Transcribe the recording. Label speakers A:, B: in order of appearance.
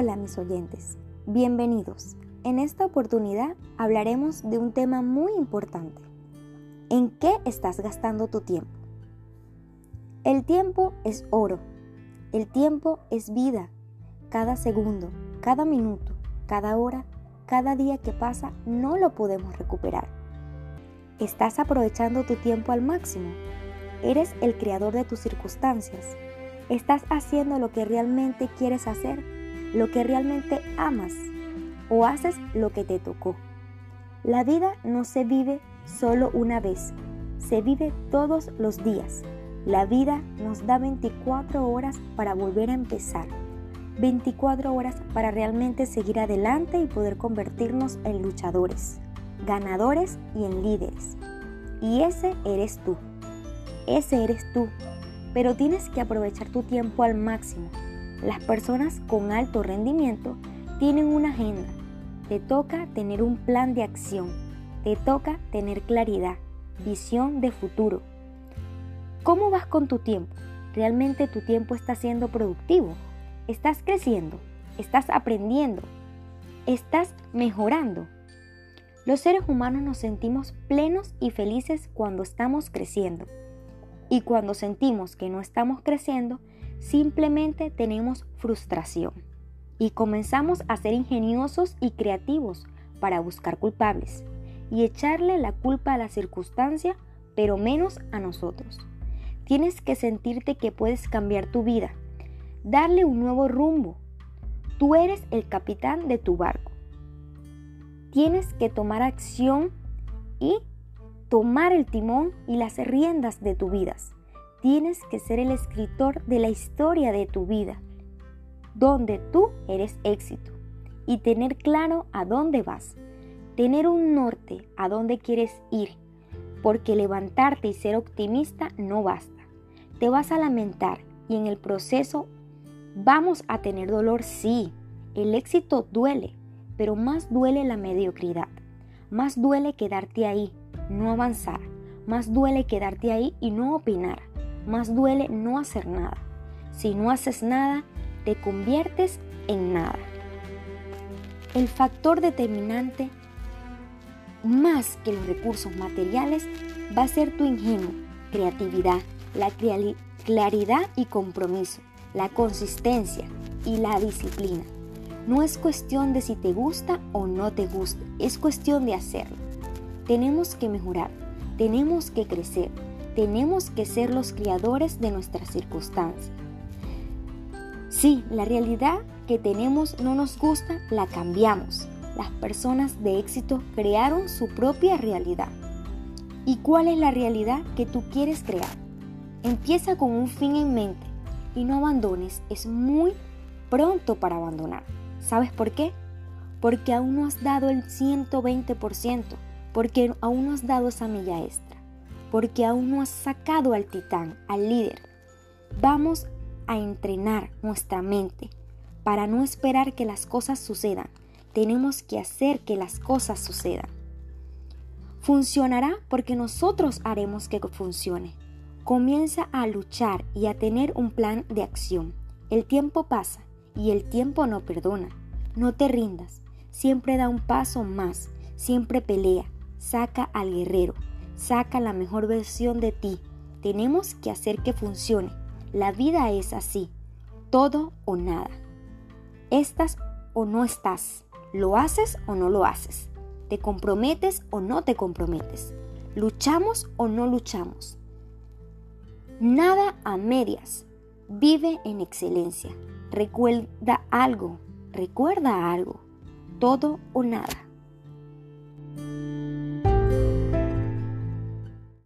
A: Hola mis oyentes, bienvenidos. En esta oportunidad hablaremos de un tema muy importante. ¿En qué estás gastando tu tiempo? El tiempo es oro. El tiempo es vida. Cada segundo, cada minuto, cada hora, cada día que pasa no lo podemos recuperar. ¿Estás aprovechando tu tiempo al máximo? ¿Eres el creador de tus circunstancias? ¿Estás haciendo lo que realmente quieres hacer? Lo que realmente amas o haces lo que te tocó. La vida no se vive solo una vez, se vive todos los días. La vida nos da 24 horas para volver a empezar, 24 horas para realmente seguir adelante y poder convertirnos en luchadores, ganadores y en líderes. Y ese eres tú, ese eres tú, pero tienes que aprovechar tu tiempo al máximo las personas con alto rendimiento tienen una agenda. Te toca tener un plan de acción. Te toca tener claridad, visión de futuro. ¿Cómo vas con tu tiempo? ¿Realmente tu tiempo está siendo productivo? ¿Estás creciendo? ¿Estás aprendiendo? ¿Estás mejorando? Los seres humanos nos sentimos plenos y felices cuando estamos creciendo. Y cuando sentimos que no estamos creciendo, simplemente tenemos frustración y comenzamos a ser ingeniosos y creativos para buscar culpables y echarle la culpa a la circunstancia, pero menos a nosotros. Tienes que sentirte que puedes cambiar tu vida, darle un nuevo rumbo. Tú eres el capitán de tu barco. Tienes que tomar acción y tomar el timón y las riendas de tu vida. Tienes que ser el escritor de la historia de tu vida, donde tú eres éxito y tener claro a dónde vas, tener un norte a dónde quieres ir, porque levantarte y ser optimista no basta. Te vas a lamentar y en el proceso vamos a tener dolor, sí. El éxito duele, pero más duele la mediocridad. Más duele quedarte ahí, no avanzar. Más duele quedarte ahí y no opinar más duele no hacer nada. Si no haces nada, te conviertes en nada. El factor determinante, más que los recursos materiales, va a ser tu ingenio, creatividad, la claridad y compromiso, la consistencia y la disciplina. No es cuestión de si te gusta o no te gusta, es cuestión de hacerlo. Tenemos que mejorar, tenemos que crecer, tenemos que ser los criadores de nuestras circunstancias. Si la realidad que tenemos no nos gusta, la cambiamos. Las personas de éxito crearon su propia realidad. ¿Y cuál es la realidad que tú quieres crear? Empieza con un fin en mente y no abandones. Es muy pronto para abandonar. ¿Sabes por qué? Porque aún no has dado el 120%, porque aún no has dado esa milla extra porque aún no has sacado al titán, al líder. Vamos a entrenar nuestra mente para no esperar que las cosas sucedan. Tenemos que hacer que las cosas sucedan. Funcionará porque nosotros haremos que funcione. Comienza a luchar y a tener un plan de acción. El tiempo pasa y el tiempo no perdona. No te rindas. Siempre da un paso más. Siempre pelea. Saca al guerrero saca la mejor versión de ti. Tenemos que hacer que funcione. La vida es así, todo o nada. Estás o no estás, lo haces o no lo haces, te comprometes o no te comprometes, luchamos o no luchamos. Nada a medias, vive en excelencia. Recuerda algo, recuerda algo, todo o nada.